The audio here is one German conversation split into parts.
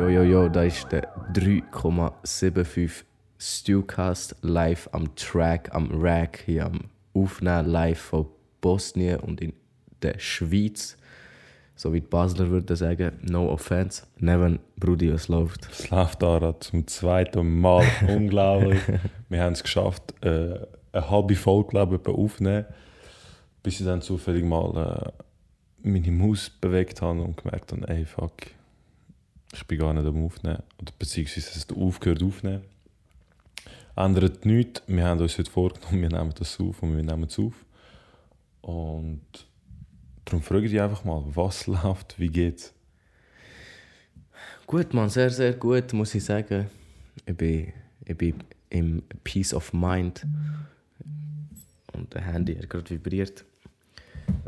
Jo, jo, jo, da ist der 3,75 Stewcast live am Track, am Rack, hier am Aufnehmen live von Bosnien und in der Schweiz. So wie die Basler würden sagen, no offense. Neven, Brudi, was läuft? Es läuft Ara zum zweiten Mal. Unglaublich. Wir haben es geschafft, äh, eine halbe Folge glaube ich, aufnehmen, bis ich dann zufällig mal äh, meine Maus bewegt habe und gemerkt habe, ey, fuck, ich bin gar nicht am Aufnehmen. Oder beziehungsweise es hat aufgehört aufnehmen. Ändert nichts. Wir haben uns heute vorgenommen, wir nehmen das auf und wir nehmen es auf. Und darum frage ich dich einfach mal, was läuft, wie geht's? Gut, man, sehr, sehr gut, muss ich sagen. Ich bin, ich bin im Peace of Mind. Und das Handy hat gerade vibriert.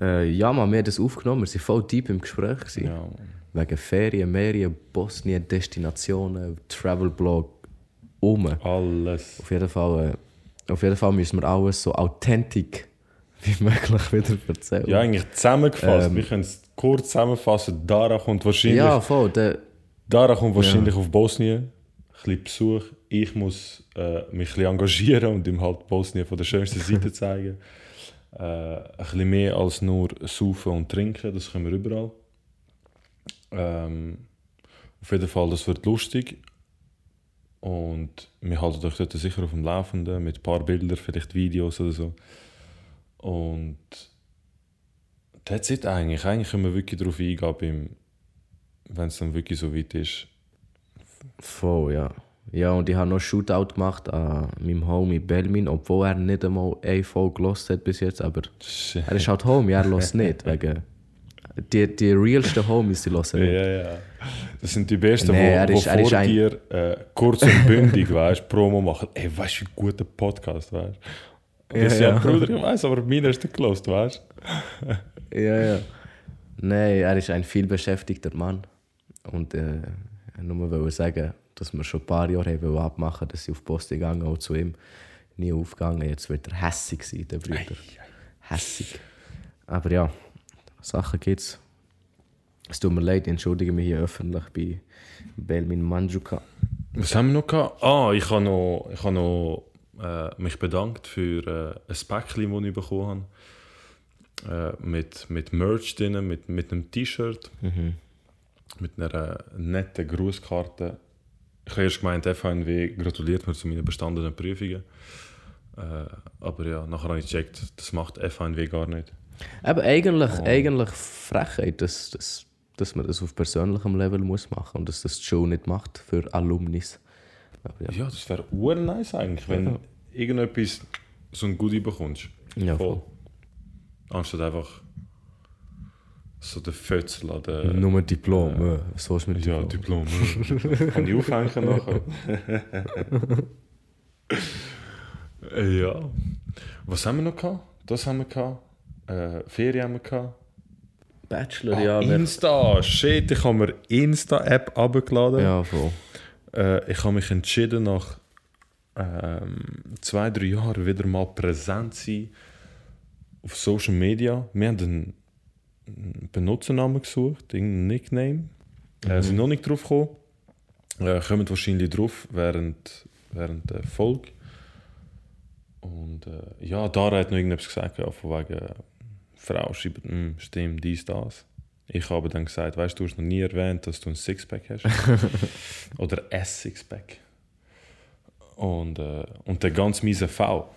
Äh, ja, man, wir haben das aufgenommen. Wir waren voll deep im Gespräch. gewesen. Ja, Wegen Ferien, Merien, Bosnien, Destinationen, Travelblog, um. alles. Auf jeden Fall, äh, auf jeden Fall müssen wir alles so authentisch wie möglich wieder erzählen. Ja, eigentlich zusammengefasst. Ähm. wir können es kurz zusammenfassen. Dara kommt wahrscheinlich, ja voll. Der, Dara kommt wahrscheinlich auf Bosnien. Ein bisschen Besuch. Ich muss äh, mich ein engagieren und ihm halt Bosnien von der schönsten Seite zeigen. Äh, ein bisschen mehr als nur saufen und trinken, das können wir überall. Ähm, auf jeden Fall, das wird lustig. Und wir halten euch dort sicher auf dem Laufenden mit ein paar Bildern, vielleicht Videos oder so. Und that's it eigentlich. Eigentlich können wir wirklich darauf eingehen, wenn es dann wirklich so weit ist. voll, ja. Ja, und ich habe noch einen Shootout gemacht an meinem Homie Belmin, obwohl er nicht einmal eine Folge gelost hat bis jetzt. Aber Shit. er ist halt Homie, er lässt nicht. Wegen die, die realsten Homies, die hören Ja, ja. Das sind die Besten, Nee, er die ist- er ist vor ein- dir äh, kurz und bündig weißt, Promo machen. Ey, weißt du, wie guter Podcast weißt Und Ja, ja. ja, Bruder, ich weiß, aber meiner ist der gelost, weißt Ja, ja. Nein, er ist ein vielbeschäftigter Mann. Und äh, nur wollte sagen, dass wir schon ein paar Jahre haben abmachen dass ich auf die Post gegangen auch zu ihm. Nie aufgegangen. Jetzt wird er hässig sein, der Bruder. Hässig. Aber ja, Sachen gibt's. Es tut mir leid, ich entschuldige mich hier öffentlich bei Belmin Manjuka. Was haben wir noch gehabt? Ah, ich habe noch, ich habe noch äh, mich bedankt für äh, ein Päckchen, das ich bekommen habe. Äh, mit, mit Merch drin, mit, mit einem T-Shirt, mit einer äh, netten Grußkarte. Ich habe erst gemeint, FHNW gratuliert mir zu meinen bestandenen Prüfungen. Äh, aber ja, nachher habe ich gecheckt, das macht FHNW gar nicht. Aber eigentlich, eigentlich Frechheit, dass, dass, dass man das auf persönlichem Level muss machen und dass das die Show nicht macht für Alumnis. Aber ja. Ja, das wäre nice eigentlich, wenn Ja. irgendetwas so ein Goodie bekommst. Ja, voll. Anstatt einfach so den Fötzel an den... Nur Diplom, äh, so ist mit Ja, Diplom. Diplom. Kann ich aufhängen nachher? Ja. Was haben wir noch gehabt? Das haben wir gehabt. Äh, Ferien haben wir gehabt. Bachelor, Ah, ja. wer- Insta! Shit, ich habe mir Insta-App abgeladen. Ja, voll. Äh, ich habe mich entschieden, nach ähm, zwei, drei Jahren wieder mal präsent zu sein auf Social Media. Wir haben einen einen Benutzernamen gesucht, irgendeinen Nickname. Äh, sind noch nicht drauf gekommen. Äh, kommen wahrscheinlich drauf während, während der Folge. Und äh, ja, Dara hat noch irgendetwas gesagt, ja, von wegen äh, Frau schreibt, «Hm, stimmt, dies, das. Ich habe dann gesagt, weißt du, du hast noch nie erwähnt, dass du ein Sixpack hast. Oder ein Sixpack. Und, äh, und der ganz miese V,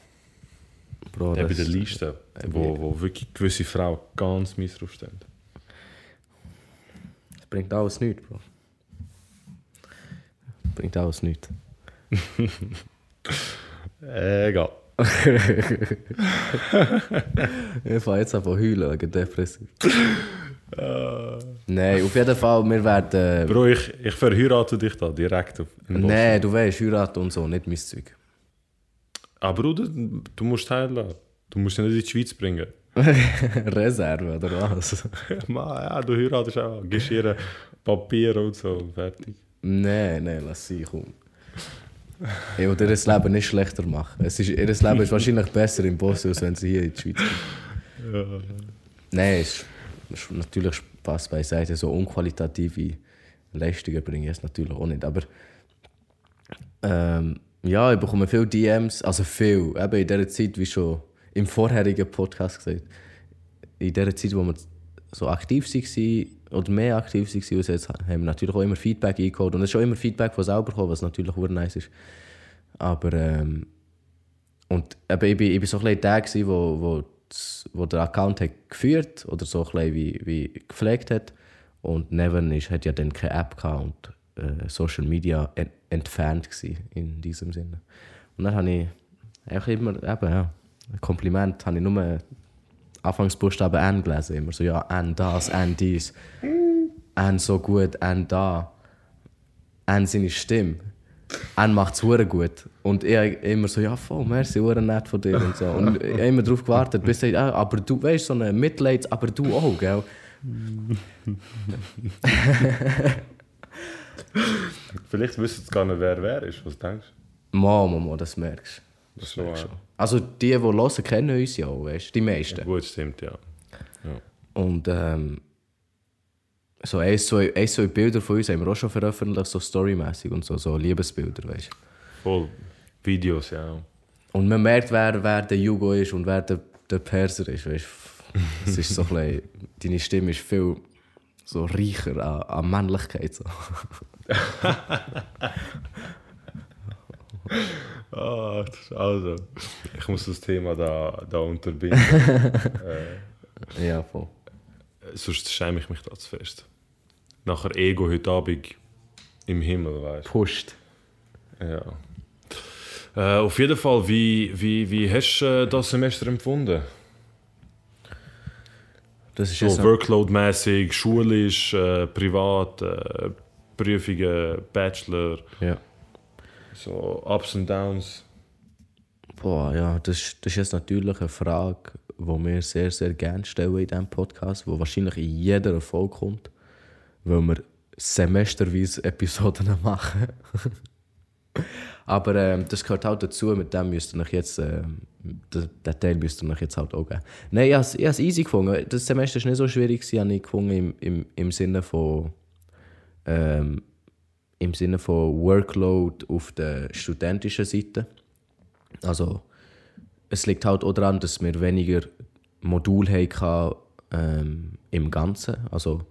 Bro, der bei das- der Liste, wo, wo wirklich gewisse Frauen ganz mies draufstehen. Das bringt alles nichts, Bro. Bringt alles nichts. Egal. Ich fange jetzt an zu heulen wegen Depression. Nein, auf jeden Fall, wir werden... Bro, ich, ich verheirate dich da direkt auf. Nein, du weißt, heiraten und so, nicht mein Zeug. Aber Bruder, du musst teilen. Du musst ihn nicht in die Schweiz bringen. Reserve, oder was? Ma, ja, du heiratest auch. Gibst ihr Papier und so. Fertig. Nein, nein, lass sie, komm. Ich will ihr Leben nicht schlechter machen. Es ist, ihr Leben ist wahrscheinlich besser in Bosnien, als wenn sie hier in die Schweiz kommen. Nein, es ist, natürlich Spaß beiseite. So unqualitative Leistungen bringe ich es natürlich auch nicht. Aber ähm, ja, ich bekomme viele DMs, also viel, eben in der Zeit, wie schon im vorherigen Podcast gesagt, in der Zeit, wo wir so aktiv waren oder mehr aktiv waren, als jetzt, haben wir natürlich auch immer Feedback eingeholt und es ist auch immer Feedback von selber gekommen, was natürlich auch nice ist. Aber ähm, und eben, ich, bin, ich bin so ein bisschen der, gewesen, wo, wo, das, wo der Account hat geführt oder so ein bisschen wie, wie gepflegt hat und Neven ist, hat ja dann keine App gehabt und äh, Social Media ent entfernt in diesem Sinne. Und dann habe ich einfach immer, eben, ja, ein Kompliment, habe ich nur Anfangsbuchstaben N gelesen, immer so, ja, N das, N dies, N so gut, N da, N seine Stimme. N macht es gut. Und ich immer so, ja voll, merci, hure nett von dir und so. Und ich habe immer darauf gewartet, bis er ah, aber du, weißt so eine Mitleid, aber du auch, gell? Vielleicht wissen sie gar nicht, wer wer ist. Was denkst du? Mama, Mama, das merkst du. Das merkst schon. Also die, die hören, kennen uns ja auch, weißt? die meisten. Ja, gut, stimmt, ja. ja. Und ähm, so ein, zwei, ein, zwei Bilder von uns haben wir auch schon veröffentlicht, so storymäßig und so, so Liebesbilder, weißt du. Voll. Videos, ja. Und man merkt, wer, wer der Jugo ist und wer der, der Perser ist, weißt Es ist so ein bisschen, deine Stimme ist viel so reicher an, an Männlichkeit. So. oh, also, ich muss das Thema da, da unterbinden. äh, ja, voll. Sonst schäme ich mich da zu fest. Nachher Ego heute Abend im Himmel, weißt du? Pusht. Ja. Äh, auf jeden Fall, wie, wie, wie hast du äh, das Semester empfunden? Das ist so Workload-mäßig, schulisch, äh, privat, äh, Prüfungen, Bachelor. Ja. So Ups und Downs. Boah, ja, das, das ist jetzt natürlich eine Frage, die wir sehr, sehr gerne stellen in diesem Podcast, die wahrscheinlich in jeder Folge kommt, weil wir semesterweise Episoden machen. Aber ähm, das gehört halt dazu, mit dem müsst ihr euch jetzt, äh, den, Teil müsst ihr euch jetzt halt auch geben. Nein, ich habe es easy gefunden. Das Semester war nicht so schwierig, habe ich gefunden, im, im, im Sinne von ähm, im Sinne von Workload auf der studentischen Seite. Also es liegt halt auch daran, dass wir weniger Module hatten ähm, im Ganzen. Also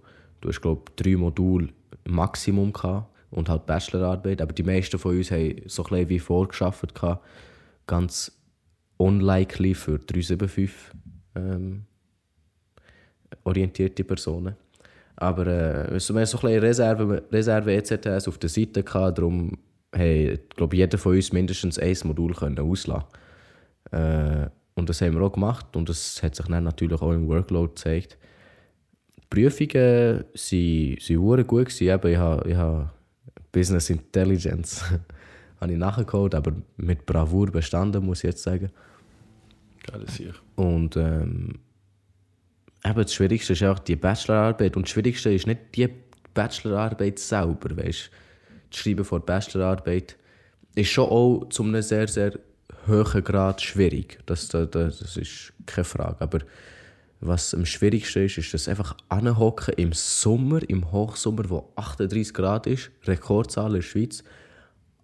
du hast glaube drei Module Maximum gehabt und halt Bachelorarbeit. Aber die meisten von uns haben so ein wie vorgeschafft, ganz unlikely für 375 ähm, orientierte Personen. Aber äh, wir haben so ein bisschen Reserve, Reserve ECTS auf der Seite gehabt, darum haben glaube jeder von uns mindestens ein Modul können auslassen. Äh, und das haben wir auch gemacht und das hat sich dann natürlich auch im Workload gezeigt. Die Prüfungen waren, waren gut. Gewesen. Eben, ich habe, ich habe Business Intelligence habe ich nachgeholt, aber mit Bravour bestanden, muss ich jetzt sagen. Geil, sicher. Und ähm, eben das Schwierigste ist auch die Bachelorarbeit. Und das Schwierigste ist nicht die Bachelorarbeit selber, weißt Das Schreiben von der Bachelorarbeit ist schon auch zu einem sehr, sehr hohen Grad schwierig. Das, das, das ist keine Frage. Aber was am schwierigsten ist, ist das einfach anhocken im Sommer, im Hochsommer, wo 38 Grad ist, Rekordzahl in der Schweiz,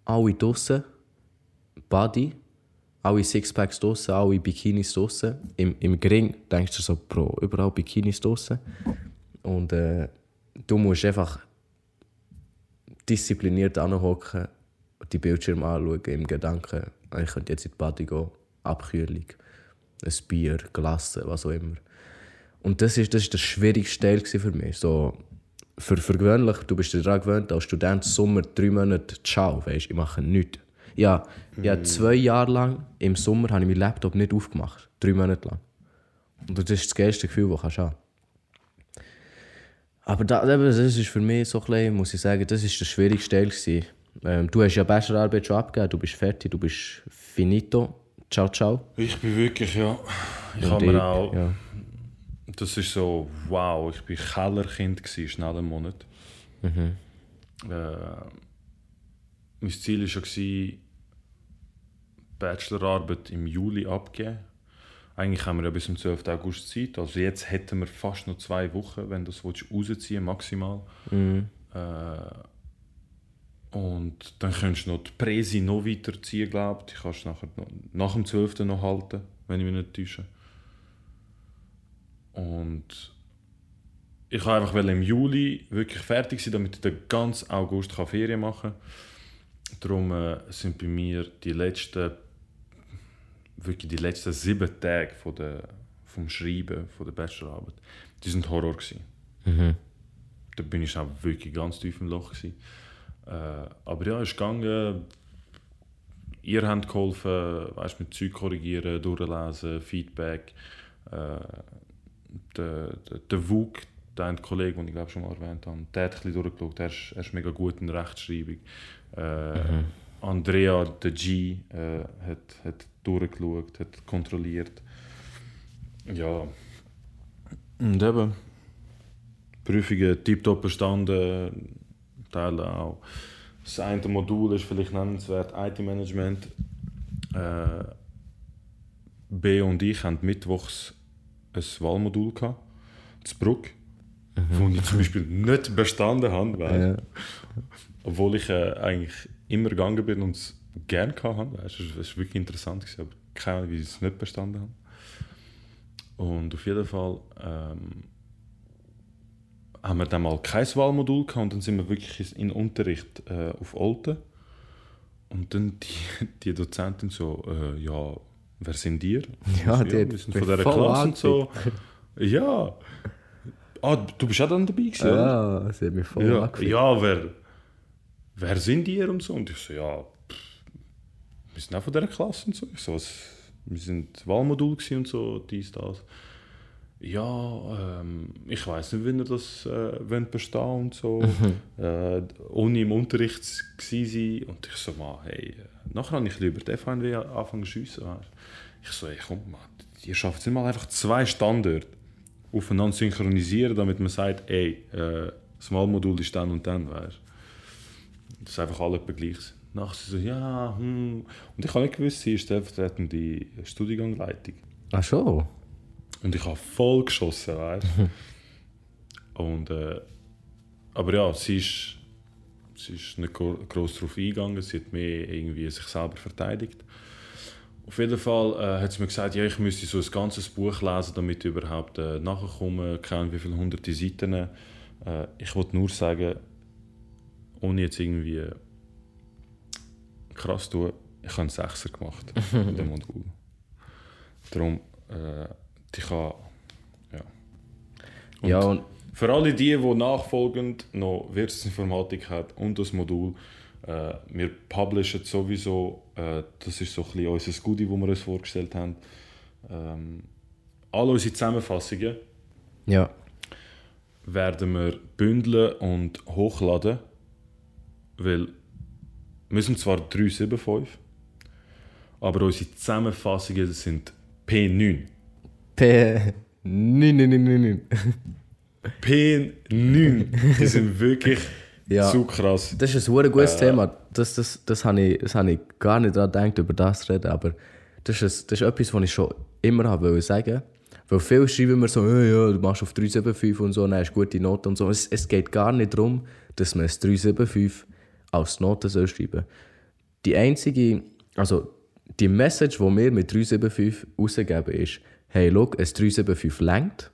alle draußen, Body, alle Sixpacks draußen, alle Bikinis draußen. Im, Im Gring denkst du so, Bro, überall Bikinis draußen. Und äh, du musst einfach diszipliniert anhocken, die Bildschirme anschauen, im Gedanken, ich könnte jetzt in die Body gehen, Abkühlung, ein Bier, Glasse, was auch immer. Und das ist, das ist der schwierigste Teil für mich. So, für, für gewöhnlich, du bist daran gewöhnt, als Student Sommer drei Monate ciao, weißt, ich mache nichts. Ja, mhm. ja, zwei Jahre lang im Sommer habe ich meinen Laptop nicht aufgemacht. Drei Monate lang. Und das ist das geilste Gefühl, das du haben Aber da, das ist für mich so ein muss ich sagen, das ist der schwierigste Teil. Ähm, du hast ja Bachelorarbeit schon abgegeben, du bist fertig, du bist finito. Ciao, ciao. Ich bin wirklich, ja. Ich habe mir auch... Ja das ist so, wow, ich war Kellerkind, gewesen, schnell einen Monat. Mhm. Äh, mein Ziel war schon, Bachelorarbeit im Juli abgeben. Eigentlich haben wir ja bis zum 12. August Zeit. Also jetzt hätten wir fast noch zwei Wochen, wenn du das rausziehen maximal. Mhm. Äh, und dann kannst du noch die Präsi noch weiterziehen, glaube ich. Die kannst du nachher noch, nach dem 12. noch halten, wenn ich mich nicht täusche. Und ich wollte einfach im Juli wirklich fertig sein, damit ich den ganzen August Ferien machen kann. Darum äh, sind bei mir die letzten, wirklich die letzten sieben Tage von der, vom Schreiben von der Bachelorarbeit, die sind Horror gewesen. Mhm. Da bin ich auch wirklich ganz tief im Loch gewesen. Äh, aber ja, es ist gegangen. Ihr habt geholfen, weißt, mit Zeug korrigieren, durchlesen, Feedback. Äh, der, der, der Wug, der Kollege, den ich glaube schon mal erwähnt habe, der hat ein durchgeschaut, er ist, er ist mega gut in Rechtschreibung. Mhm. Andrea, der G, äh, hat, hat durchgeschaut, hat kontrolliert. Ja. Und eben, Prüfungen tiptop bestanden, Teile auch. Das eine Modul ist vielleicht nennenswert IT-Management. Äh, B und ich haben mittwochs ein Wahlmodul gehabt, zu Bruck, mhm. wo ich zum Beispiel nicht bestanden habe. Ja. Obwohl ich äh, eigentlich immer gegangen bin und es gerne hatte. Es war wirklich interessant, gewesen, aber keine Ahnung, wie ich es nicht bestanden habe. Und auf jeden Fall ähm, haben wir dann mal kein Wahlmodul gehabt und dann sind wir wirklich in Unterricht äh, auf Olten. Und dann die, die Dozentin so, äh, ja, wer sind ihr? Ja, die ja, wir sind von dieser Klasse und so. Ja. Ah, du bist auch dann dabei gewesen, Ja, sie hat mich voll ja, ja, wer, wer sind ihr und so? Und ich so, ja, pff, wir sind auch von dieser Klasse und so. Ich so, was, wir sind Wahlmodul und so, dies, das. Ja, ähm, ich weiß nicht, wie ihr das äh, bestehen und so. Mhm. Äh, ohne im Unterricht sein. Und ich so, man, hey, äh, nachher habe ich lieber die FNW anfangen zu schiessen. Ich so, ey, komm, man, ihr schafft es nicht mal einfach zwei Standorte aufeinander synchronisieren, damit man sagt, ey, äh, das Malmodul ist dann und dann, weißt Das ist einfach alle gleich sind. Nachher so, ja, hm. Und ich habe nicht gewusst, sie ist stellvertretende Studiengangleitung. Ach so. Und ich habe voll geschossen, weißt Und, äh, aber ja, sie ist, sie ist nicht groß darauf eingegangen, sie hat mehr irgendwie sich selber verteidigt. Auf jeden Fall äh, hat sie mir gesagt, ja, ich müsste so ein ganzes Buch lesen, damit ich überhaupt äh, nachkomme, keine wie viele hunderte Seiten. Äh, ich wollte nur sagen, ohne jetzt irgendwie krass zu tun, ich habe einen Sechser gemacht in dem Modul. Darum, äh, ich habe, ja. Und ja und für alle die, die nachfolgend noch Wirtschaftsinformatik haben und das Modul, äh, wir publishen sowieso, äh, das ist so ein bisschen unser Goodie, das wir uns vorgestellt haben, ähm, alle unsere Zusammenfassungen ja. werden wir bündeln und hochladen, weil wir sind zwar 375, aber unsere Zusammenfassungen sind P9. P9. P9. Die sind wirklich ja. zu krass. Das ist ein gutes äh, Thema. Das, das, das habe ich, das hab ich gar nicht daran gedacht, über das zu reden. Aber das ist, das ist etwas, was ich schon immer habe sagen Weil viele schreiben mir so, ja, ja, du machst auf 375 und so, dann hast du gute Noten und so. Es, es geht gar nicht darum, dass man es 375 als Note soll schreiben Die einzige, also die Message, die wir mit 375 rausgeben, ist, hey, schau, ein 375 längt,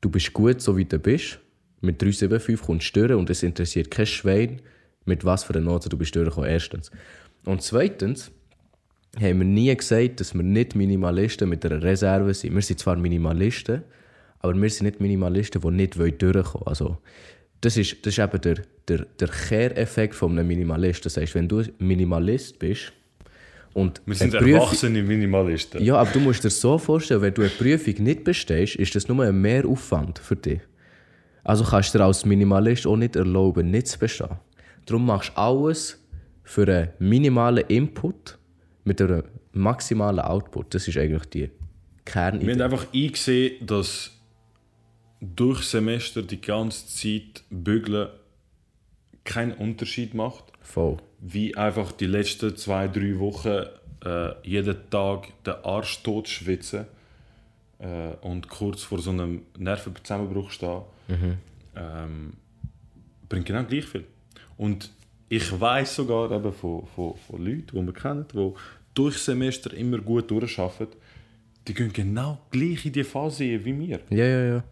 du bist gut, so wie du bist. Mit 375 kommst du stören und es interessiert kein Schwein, mit was für einer Note du bist durchgekommen, erstens. Und zweitens haben wir nie gesagt, dass wir nicht Minimalisten mit einer Reserve sind. Wir sind zwar Minimalisten, aber wir sind nicht Minimalisten, die nicht durchkommen wollen. Also, das ist, das ist eben der, der, der Kehreffekt von einem Minimalist. Das heißt, wenn du Minimalist bist, und wir sind Prüfung, erwachsene Minimalisten. Ja, aber du musst dir so vorstellen, wenn du eine Prüfung nicht bestehst, ist das nur ein Mehraufwand für dich. Also kannst du dir als Minimalist auch nicht erlauben, nicht zu bestehen. Darum machst du alles für einen minimalen Input mit einem maximalen Output. Das ist eigentlich die Kernidee. Wir haben einfach eingesehen, dass durch Semester die ganze Zeit bügeln keinen Unterschied macht. Voll wie einfach die letzten zwei, drei Wochen äh, jeden Tag den Arsch tot schwitzen äh, und kurz vor so einem Nervenzusammenbruch stehen. Mhm. Ähm, bringt genau gleich viel. Und ich weiß sogar eben von, von, von Leuten, die wir kennen, die durch Semester immer gut durcharbeiten, die gehen genau gleich in die Phase wie wir. Ja, ja, ja.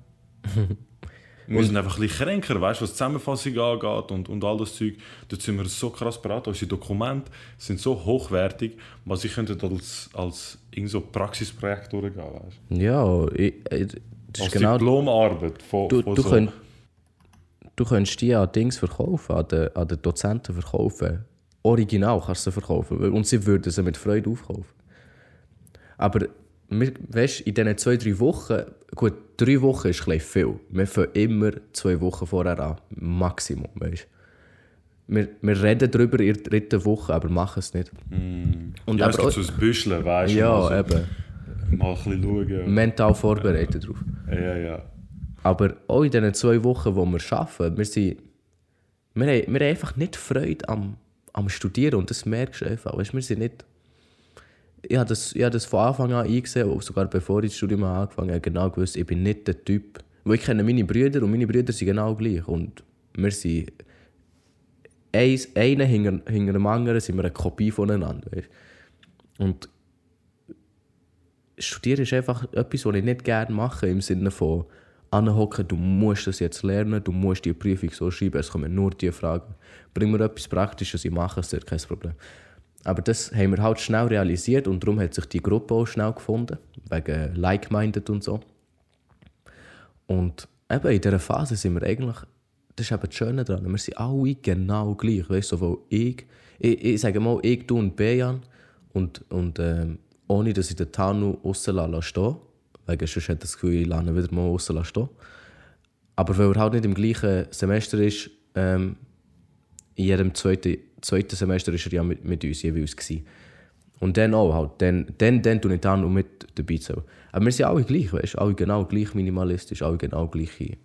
Wir sind einfach ein bisschen kränker, weißt was die Zusammenfassung angeht und, und all das Zeug. Dort sind wir so krass beraten. Unsere Dokumente sind so hochwertig, was ich könnte als, als irgend so Praxisprojekt durchgehen, weißt. Ja, ich, ich, das ist Als genau... Diplomarbeit von, Du, von du, so... könnt, du könntest die an Dings verkaufen, an den, an den Dozenten verkaufen. Original kannst du sie verkaufen. Und sie würden sie mit Freude aufkaufen. Aber wir, weißt, in diesen zwei, drei Wochen, gut, drei Wochen ist ein bisschen viel. Wir fangen immer zwei Wochen vorher an. Maximum, weißt wir, wir reden darüber in der dritten Woche, aber machen es nicht. Und ja, aber gibt so ein Büscheln, weißt du. ja, mal, so, eben. mal ein bisschen schauen. Mental vorbereitet drauf. Ja, ja. Aber auch in diesen zwei Wochen, wo wir arbeiten, wir, sind, wir, haben, wir haben einfach nicht Freude am, am Studieren und das merkst du einfach. Weißt, wir sind nicht, ich habe das, ich das von Anfang an eingesehen, sogar bevor ich das Studium angefangen habe, genau gewusst, ich bin nicht der Typ. Weil ich kenne meine Brüder und meine Brüder sind genau gleich. Und wir sind, eins, einer hinter, hinter dem anderen sind wir eine Kopie voneinander. Weißt? Und Studieren ist einfach etwas, was ich nicht gerne mache, im Sinne von anhocken, du musst das jetzt lernen, du musst die Prüfung so schreiben, es kommen nur die Fragen. Bring mir etwas Praktisches, ich mache es dir, kein Problem. Aber das haben wir halt schnell realisiert und darum hat sich die Gruppe auch schnell gefunden, wegen Like-Minded und so. Und eben in dieser Phase sind wir eigentlich, das ist eben das Schöne daran, wir sind alle genau gleich, weißt du, sowohl ich, ich, ich sage mal, ich, du und Bejan und, und ähm, ohne, dass ich den Tanu aussen stehen wegen sonst hat das Gefühl, ich lasse ihn wieder mal stehen. Aber weil er halt nicht im gleichen Semester ist, ähm, in jedem zweiten, zweiten Semester war er ja mit, mit uns jeweils. Gewesen. Und dann auch halt, dann, dann, dann tue ich dann und mit dabei zu. Aber wir sind alle gleich, weißt du? Alle genau gleich minimalistisch, alle genau gleiche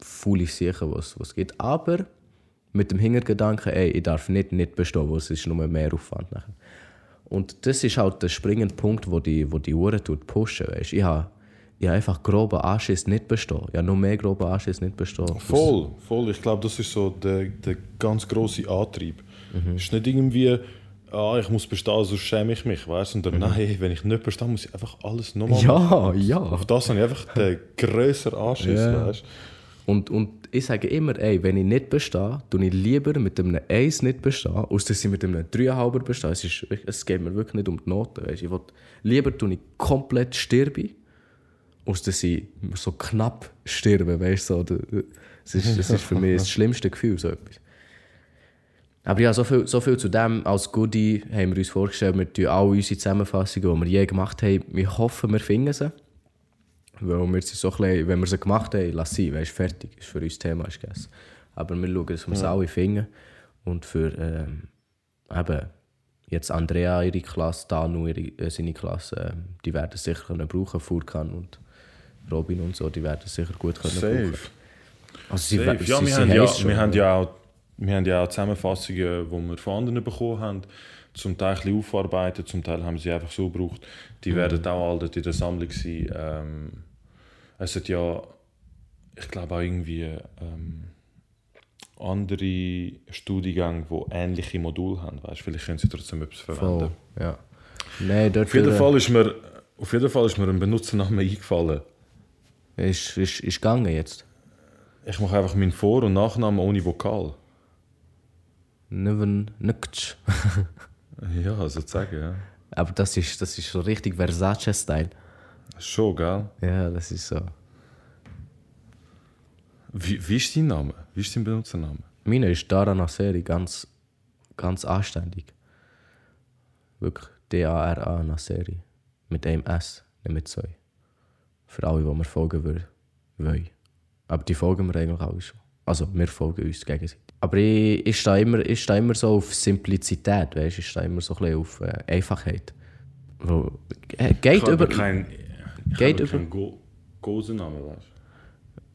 faule Sachen, was es gibt. Aber mit dem Hintergedanken, ey, ich darf nicht nicht bestehen, weil es ist nur mehr Aufwand. Und das ist halt der springende Punkt, wo die, wo die Uhren pushen, weißt? Ich habe einfach groben Anschiss nicht bestehen. Habe noch mehr groben Anschiss nicht bestehen. Voll, voll. Ich glaube, das ist so der, der ganz große Antrieb. Mhm. Es ist nicht irgendwie, ah, ich muss bestehen, sonst schäme ich mich, weißt du? Mhm. nein, wenn ich nicht bestehe, muss ich einfach alles nochmal Ja, ja. Auf das habe ich einfach den grösseren Anschiss, Ja. weißt Und, und ich sage immer, ey, wenn ich nicht bestehe, tue ich lieber mit einem 1 nicht bestehen, als dass ich mit einem 3,5 bestehe. Es, ist, es geht mir wirklich nicht um die Noten. Weißt. Ich will, lieber tue ich komplett sterbe, als dass ich so knapp sterbe. Weißt, so. Das, ist, das ist für mich das schlimmste Gefühl, so etwas. Aber ja, so viel, so viel zu dem. Als Goodie haben wir uns vorgestellt, wir tun alle unsere Zusammenfassungen, die wir je gemacht haben, wir hoffen, wir finden sie. Weil wir sie so bisschen, wenn wir sie gemacht haben, lass sie, weißt, fertig, ist für uns das Thema ist gegessen. Aber wir schauen, dass wir sie alle finden. Und für ähm, eben, jetzt Andrea ihre Klasse, Danu ihre, äh, seine Klasse, ähm, die werden es sicher können brauchen, Furkan und Robin und so, die werden es sicher gut können brauchen. Safe. Also sie, Safe. Ja, sie, wir sie haben ja, schon. wir haben ja auch, wir haben ja auch Zusammenfassungen, die wir von anderen bekommen haben, zum Teil ein bisschen aufarbeitet, zum Teil haben sie einfach so gebraucht. Die werden auch dort in der Sammlung sein. Ähm, es hat ja, ich glaube auch irgendwie ähm, andere Studiengänge, die ähnliche Module haben. Weißt, vielleicht können sie trotzdem etwas verwenden. Voll, ja. Nein, Auf jeden, Fall ist mir, auf jeden Fall ist mir ein Benutzername eingefallen. Ist, ist, ist gegangen jetzt. Ich mache einfach meinen Vor- und Nachnamen ohne Vokal. Neven Nukc. Ja, sozusagen, ja. Aber das ist, das ist so richtig Versace-Style. Schon, gell? Ja, das ist so. Wie, wie ist dein Name? Wie ist dein Benutzername? Meine ist Dara Nasseri, ganz, ganz anständig. Wirklich D-A-R-A Nasseri. Mit einem S, nicht mit zwei. Für alle, die mir folgen wollen. Aber die folgen mir eigentlich alle schon. Also, wir folgen uns gegenseitig. Aber ich, ich stehe immer, ich stehe immer so auf Simplizität, weißt? ich stehe immer so ein bisschen auf äh, Einfachheit. Wo, äh, geht habe über... kein, ich geht über- keinen Go Gosennamen, weißt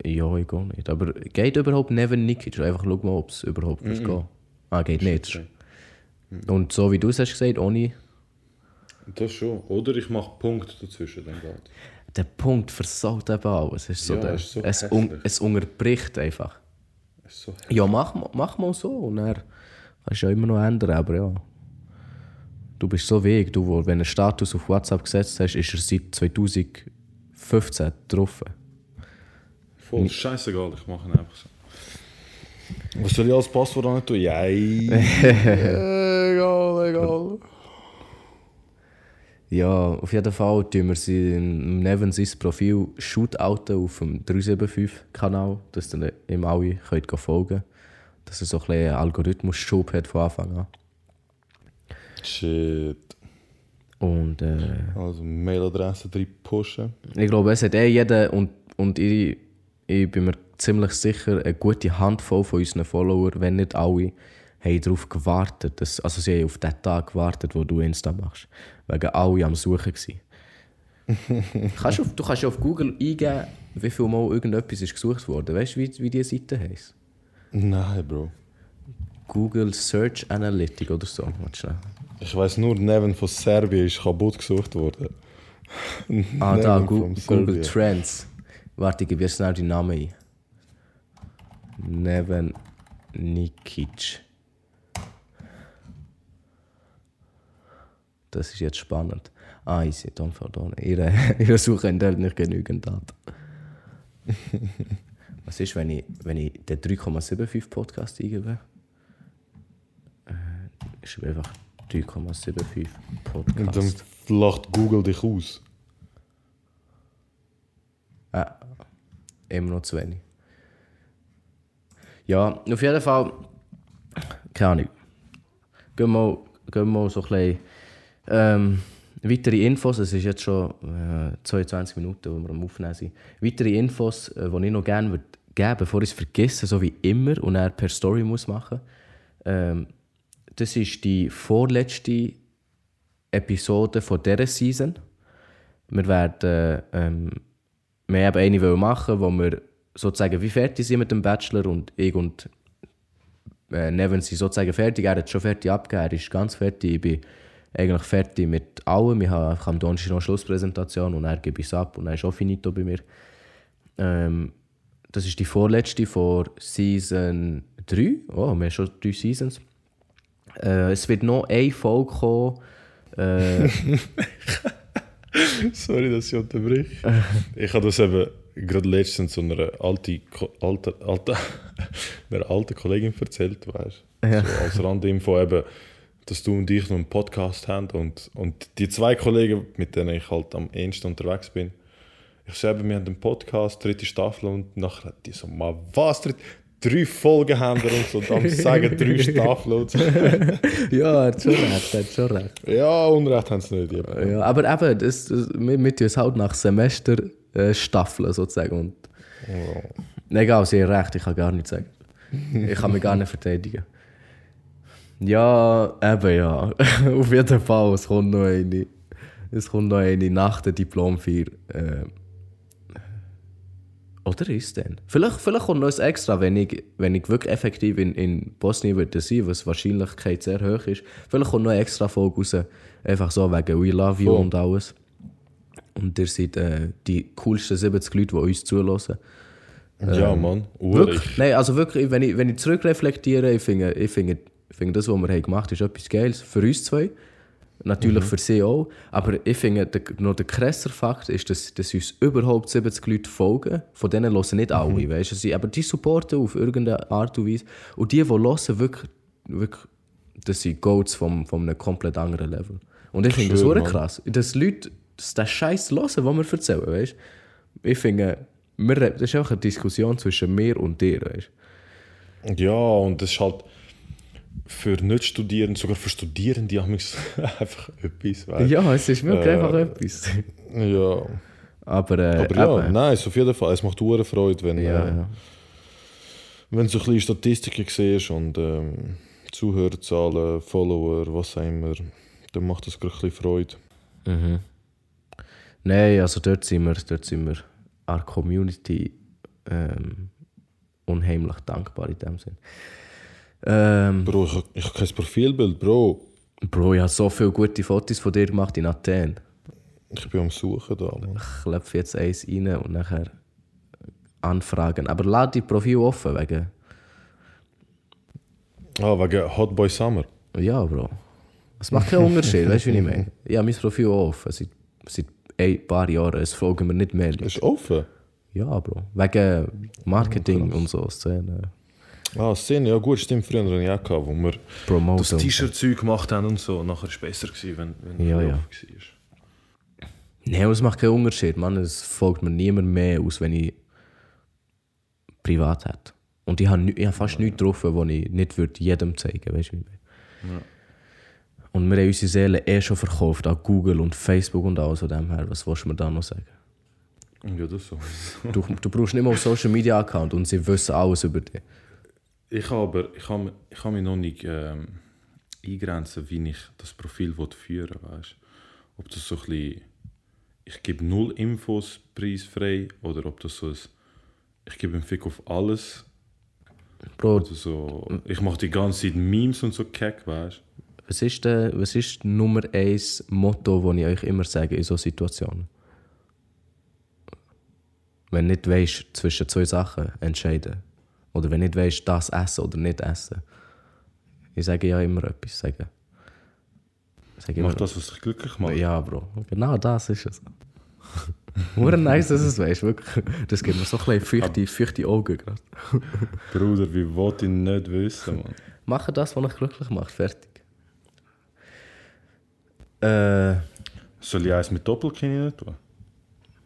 du? Ja, ich gehe nicht. Aber geht überhaupt Neven Nikic? Einfach schau mal, ob es überhaupt mm geht. Ah, geht nicht. Okay. Und so wie du es hast gesagt, ohne Das schon. Oder ich mache Punkt dazwischen, dann geht. Der Punkt versaut eben alles. Es, ist so Ja, der, ist so es, un, es unterbricht einfach. Es So. Ja, mach, ma- mach mal so. Und er kannst du ja immer noch ändern, aber ja. Du bist so weg, du, wo, wenn du einen Status auf WhatsApp gesetzt hast, ist er seit 2015 drauf. Voll scheißegal, ich mache ihn einfach so. Was soll ich als Passwort an tun? Ja, egal, egal. Ja, auf jeden Fall tun wir sie im Neven sein Profil shootouten auf dem 375-Kanal, dass dann ihm alle könnt folgen Dass er so ein einen Algorithmus-Schub hat von Anfang an. Shit. Und äh, Also Mailadresse drin pushen. ich glaube, es hat eh jeder und, und ich, ich bin mir ziemlich sicher, eine gute Handvoll von unseren Followern, wenn nicht alle, haben darauf gewartet. Dass, also sie haben auf den Tag gewartet, wo du Insta machst. Wegen alle am Suchen gewesen. kannst du, auf, du kannst ja auf Google eingeben, wie viel Mal irgendetwas ist gesucht worden. Weißt du, wie, wie diese Seite heisst? Nein, Bro. Google Search Analytic oder so. Ich weiß nur, Neven von Serbien ist kaputt gesucht worden. Ah, da, Gu Google. Trends. Warte, ich gebe jetzt schnell die Namen ein. Neven Nikic. Das ist jetzt spannend. Ah, ich sehe Don Fardone. Ihre, ihre Suche enthält nicht genügend Daten. Was ist, wenn ich, wenn ich den 3,75 Podcast eingebe? Äh, ich schreibe einfach 3,75 Und dann Podcast. lacht Google dich aus. Ja, immer noch zu wenig. Ja, auf jeden Fall, keine Ahnung. Gehen wir, gehen wir so ein bisschen ähm, weitere Infos. Es ist jetzt schon äh, 22 Minuten, wo wir am Aufnehmen sind. Weitere Infos, äh, die ich noch gerne würde geben bevor ich es vergesse, so wie immer, und er per Story muss machen. Ähm, das ist die vorletzte Episode von dieser Season. Wir werden ähm, wir haben eine machen, wo wir sozusagen wie fertig sind mit dem Bachelor und ich und äh, Neven sind sozusagen fertig. Er hat schon fertig abgegeben, er ist ganz fertig. Ich bin eigentlich fertig mit allem. Wir haben einfach am Donnerstag noch eine Schlusspräsentation und er gibt es ab und er ist auch finito bei mir. Ähm, das ist die vorletzte von Season 3. Oh, wir haben schon drei Seasons. Äh, es wird noch eine Folge kommen. Äh, Sorry, dass ich unterbreche. ich habe das eben gerade letztens so einer alten, alte, alte, einer alten Kollegin erzählt, weißt? Ja. So als Randinfo eben, dass du und ich noch einen Podcast haben und, und die zwei Kollegen, mit denen ich halt am ehesten unterwegs bin, ich so eben, wir haben einen Podcast, dritte Staffel und nachher hat die so, mal was, dritt, drei Folgen haben wir und so, am sagen drei Staffeln und so. ja, er hat schon recht, er hat schon recht. Ja, Unrecht haben sie nicht. eben. Ja, aber eben, das, das, wir, wir tun es halt nach Semester äh, staffeln sozusagen. Und Egal, sie haben recht, ich kann gar nichts sagen. Ich kann mich gar nicht verteidigen. Ja, eben ja. Auf jeden Fall, es kommt noch eine. Es kommt noch eine nach der Diplomfeier. Äh, oder ist denn? Vielleicht, vielleicht kommt noch ein extra, wenn ich, wenn ich wirklich effektiv in, in Bosnien würde sein, was die Wahrscheinlichkeit sehr hoch ist. Vielleicht kommt noch eine extra Folge raus, einfach so wegen We Love You Voll. und alles. Und ihr seid äh, die coolsten 70 Leute, die uns zulassen. Ja, Mann. Wirklich? Nein, also wirklich, wenn ich, wenn ich zurückreflektiere, ich finde, ich finde, ich finde das, was wir haben gemacht haben, ist etwas Geiles für uns zwei. Natürlich für sie auch. Aber ich finde, der, noch der krasser Fakt ist, dass, dass uns überhaupt 70 Leute folgen. Von denen hören nicht alle, weißt du? Sie- Aber die supporten auf irgendeine Art und Weise. Und die, die hören, wirklich, wirklich das sind Goats vom, von einem komplett anderen Level. Und ich finde das Mann. krass. Dass Leute dass den Scheiß hören, was wir erzählen, weißt? Ich finde, wir, das ist einfach eine Diskussion zwischen mir und dir, weißt? Ja, und das ist halt für Nicht-Studierende, sogar für Studierende haben einfach etwas. Weißt? Ja, es ist wirklich Äh, einfach etwas. ja. Aber, äh, Aber ja, eben. nice, auf jeden Fall. Es macht hure Freude, wenn, ja, äh, ja. wenn du so ein bisschen Statistiken siehst und ähm, Zuhörerzahlen, Follower, was auch immer, dann macht das gerade ein bisschen Freude. Mhm. Nein, also dort sind wir, dort sind wir our Community ähm, unheimlich dankbar in dem Sinn. Ähm, Bro, ich, ich habe kein Profilbild, Bro. Bro, ich habe so viele gute Fotos von dir gemacht in Athen. Ich bin am Suchen da, Mann. Ich klopfe jetzt eins rein und nachher anfragen. Aber lade die Profil offen, wegen, Ah, wegen Hot Boy Summer. Ja, Bro. Es macht keinen Unterschied, weißt du, wie ich meine? Habe mein Profil offen seit, seit ein paar Jahren. Es folgen mir nicht mehr Leute. Ist offen? Ja, Bro. Wegen Marketing und so, Szene. Ah, Szene, ja gut, stimmt, früher hatte ich auch, gehabt, wo wir das Promoten. T-Shirt-Zeug gemacht haben und so. Nachher war es besser, gewesen, wenn, wenn Ja, es ja. offen war. Nein, aber es macht keinen Unterschied, Mann. Es folgt mir niemand mehr aus, wenn ich privat hätte. Und ich habe, ich habe fast nichts drauf, was ich nicht würde jedem zeigen weißt du, wie ich meine? Und wir haben unsere Seele eh schon verkauft an Google und Facebook und alles von dem her. Was willst du mir da noch sagen? Ja, das so. Du, du brauchst nicht mal einen Social Media Account und sie wissen alles über dich. Ich habe aber, ich habe, ich habe mich noch nicht ähm, eingrenzen, wie ich das Profil führen weißt Ob das so ein bisschen, ich gebe null Infos preisfrei oder ob das so ein, ich gebe einen Fick auf alles Bro, oder so, ich mache die ganze Zeit Memes und so keck, weißt was ist, der, was ist Nummer eins Motto, das ich euch immer sage in solchen Situationen? Wenn du nicht weißt, zwischen zwei Sachen entscheiden. Oder wenn nicht weißt, das essen oder nicht essen. Ich sage ja immer etwas. Sage, sage immer, Mach das, was dich glücklich macht. Ja, Bro. Genau das ist es. Nur nice, dass du es weißt. Wirklich. Das gibt mir so ein bisschen feuchte, feuchte Augen gerade. Bruder, wie wollte ich nicht wissen, Mann? Mache das, was dich glücklich macht. Fertig. Äh, Soll ich eins mit Doppelkinn nicht tun?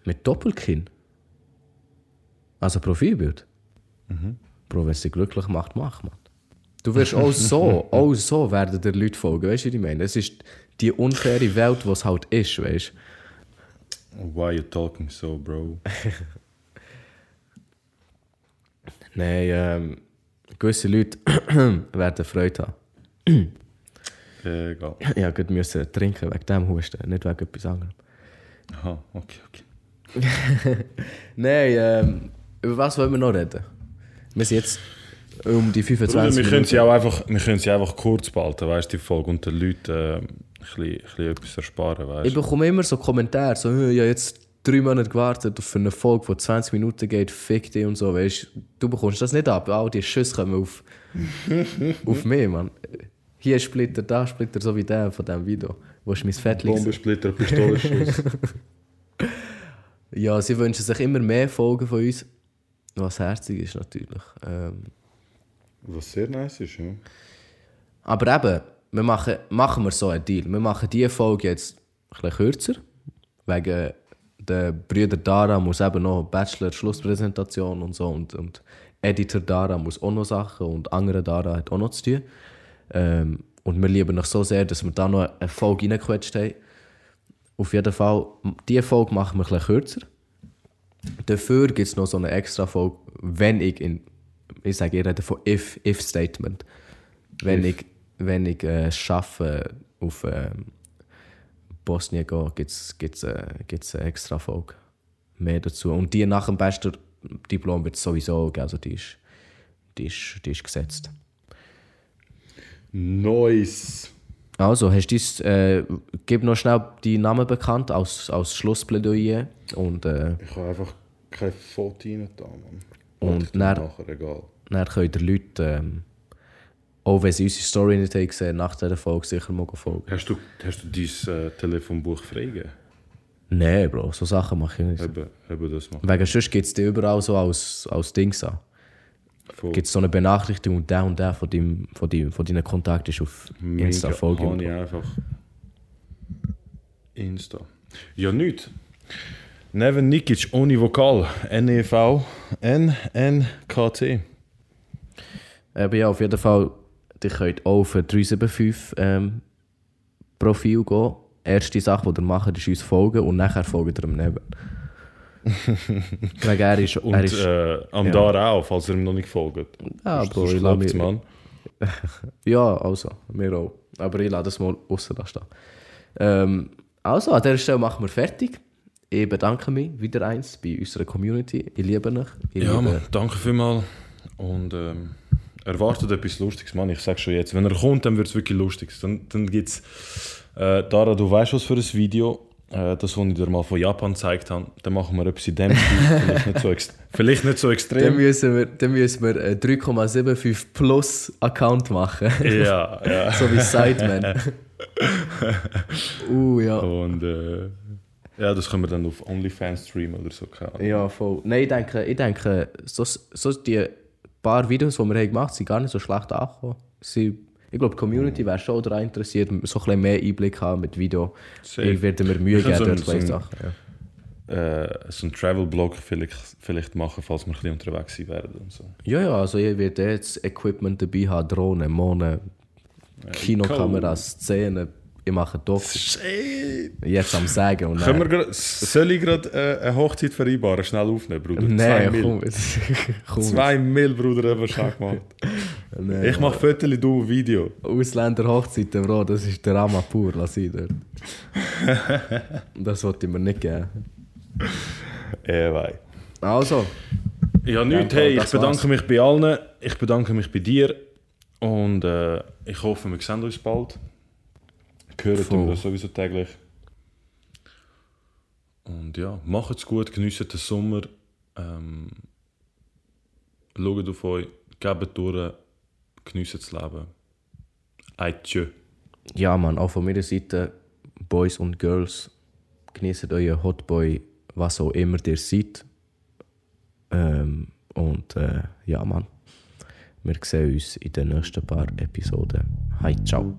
mit Doppelkinn? Also Profilbild? Bro, wenn es dich glücklich macht, mach man. Du wirst auch so, auch so werden dir Leute folgen, weißt du, was ich meine? Es ist die unfaire Welt, die es halt ist, weißt du? Why you talking so, bro? Nein, ähm, gewisse Leute werden Freude haben. Äh, egal. Ja, gut müssen trinken wegen dem Husten, nicht wegen etwas anderem. Aha, okay, okay. Nein, ähm, über was wollen wir noch reden? Wir sind jetzt um die Bruder, 25 wir können sie auch einfach, wir können sie einfach kurz behalten, weißt du, die Folge und den Leuten äh, ein, bisschen, ein bisschen etwas ersparen, weißt Ich bekomme immer so Kommentare, so, «Hä, ich habe jetzt drei Monate gewartet auf eine Folge, die 20 Minuten geht, fick dich und so, weißt du, bekommst das nicht ab. All die Schüsse kommen auf, auf mich, Mann. Hier Splitter, da Splitter, so wie der von diesem Video, wo ich mein Fett liegt. Bombensplitter, Pistolenschuss. Ja, sie wünschen sich immer mehr Folgen von uns, was herzig ist natürlich. Ähm, Was sehr nice ist, ja. aber eben, wir machen, machen wir so einen Deal. Wir machen diese Folge jetzt ein bisschen kürzer, wegen der Brüder Dara muss eben noch Bachelor-Schlusspräsentation und so und, und Editor Dara muss auch noch Sachen und andere Dara hat auch noch zu tun. Ähm, und wir lieben euch so sehr, dass wir da noch eine Folge reingequetscht haben. Auf jeden Fall, diese Folge machen wir ein bisschen kürzer. Dafür gibt es noch so eine extra Folge, wenn ich in, ich sage, ich rede von if, if Statement. Wenn If. ich, wenn ich äh, schaffe, auf ähm, Bosnien zu gehen, gibt es gibt's, äh, gibt's eine extra Folge. Mehr dazu. Und die nach dem Bachelor-Diplom wird es sowieso geben, also die ist, die ist, die ist gesetzt. Nice. Also, hast du äh, gib noch schnell die Namen bekannt als, als Schlussplädoyer und äh, Ich habe einfach kein Foto rein da, Mann. Und dann- nachher, egal. dann können die Leute, ähm, auch wenn sie unsere Story nicht haben gesehen nach dieser Folge sicher mal folgen. Hast du, hast du dein äh, Telefonbuch freigegeben? Nein, Bro, so Sachen mache ich nicht. Eben, eben das machen. Wegen sonst gibt es die überall so als, als Dings an. Gibt es so eine Benachrichtigung und der und der von, deinem, von, deinem, von deinen Kontakten ist auf Insta Mega folgen. habe ich einfach Insta. Ja, nicht. Neven Nikic ohne Vokal. E N-E-V N-N-K-T. Aber ja, auf jeden Fall, ihr könnt auch auf ein 375 ähm, Profil gehen. Erste Sache, die ihr macht, ist uns folgen und nachher folgt ihr ihm neben. Wegen er ist, Und er ist äh, am ja. Dar auch, falls ihr ihm noch nicht folgt. ja, sonst ich lasse Mann. Ja, also, wir auch. Aber ich lasse das mal außen da stehen. Ähm, also, an dieser Stelle machen wir fertig. Ich bedanke mich wieder eins bei unserer Community. Ich liebe euch. Ich Ja, liebe, Mann, danke vielmals. Und ähm, erwartet etwas Lustiges, Mann. Ich sag schon jetzt, wenn er kommt, dann wird es wirklich lustig. Dann, dann gibt es, äh, Dara, du weißt was für ein Video. Äh, das, was ich dir mal von Japan gezeigt habe, dann machen wir etwas in dem Stil. vielleicht, nicht so vielleicht nicht so Dann extrem. müssen wir, dann müssen wir einen 3,75 Plus Account machen. ja, ja. so wie Sideman. uh, ja. Und äh, ja, das können wir dann auf OnlyFans streamen oder so. Ja, voll. Nein, ich denke, ich denke so, so die paar Videos, die wir haben gemacht haben, sind gar nicht so schlecht angekommen. Sie, ich glaube, die Community wäre schon daran interessiert, so ein bisschen mehr Einblick haben mit Video. Safe. Ich werde mir Mühe geben, so dort so ein- Sachen. Ja. Äh, so ein Travel-Blog vielleicht, vielleicht machen, falls wir ein bisschen unterwegs sein werden. Und so. ja, ja, also ich werde jetzt Equipment dabei haben, Drohnen, Monen, Kinokameras, Szenen. Ich mache Dokus. Shit! Jetzt am Sagen und Können wir grad, soll ich gerade äh, eine Hochzeit vereinbaren? Schnell aufnehmen, Bruder. Zwei Nein, Mil. komm. jetzt. komm. Zwei Mil, Bruder, haben wir schon gemacht. Nein, Ich mache Fotos, du Video. Ausländer-Hochzeiten, Bro, das ist der Drama pur, lass ich dort. das wollte ich mir nicht geben. Äh, wei. Also, Ja, nichts. Hey, ich bedanke war's. mich bei allen. Ich bedanke mich bei dir. Und äh, ich hoffe, wir sehen uns bald. Hören Voll. tun wir sowieso täglich. Und ja, macht's gut, genießt den Sommer. Ähm, schaut auf euch, gebt durch, genießt das Leben. Adieu. ja, Mann, auch von meiner Seite, Boys und Girls, genießt euren Hotboy, was auch immer ihr seid. Ähm, und äh, ja, Mann, wir sehen uns in den nächsten paar Episoden. Hi, ciao.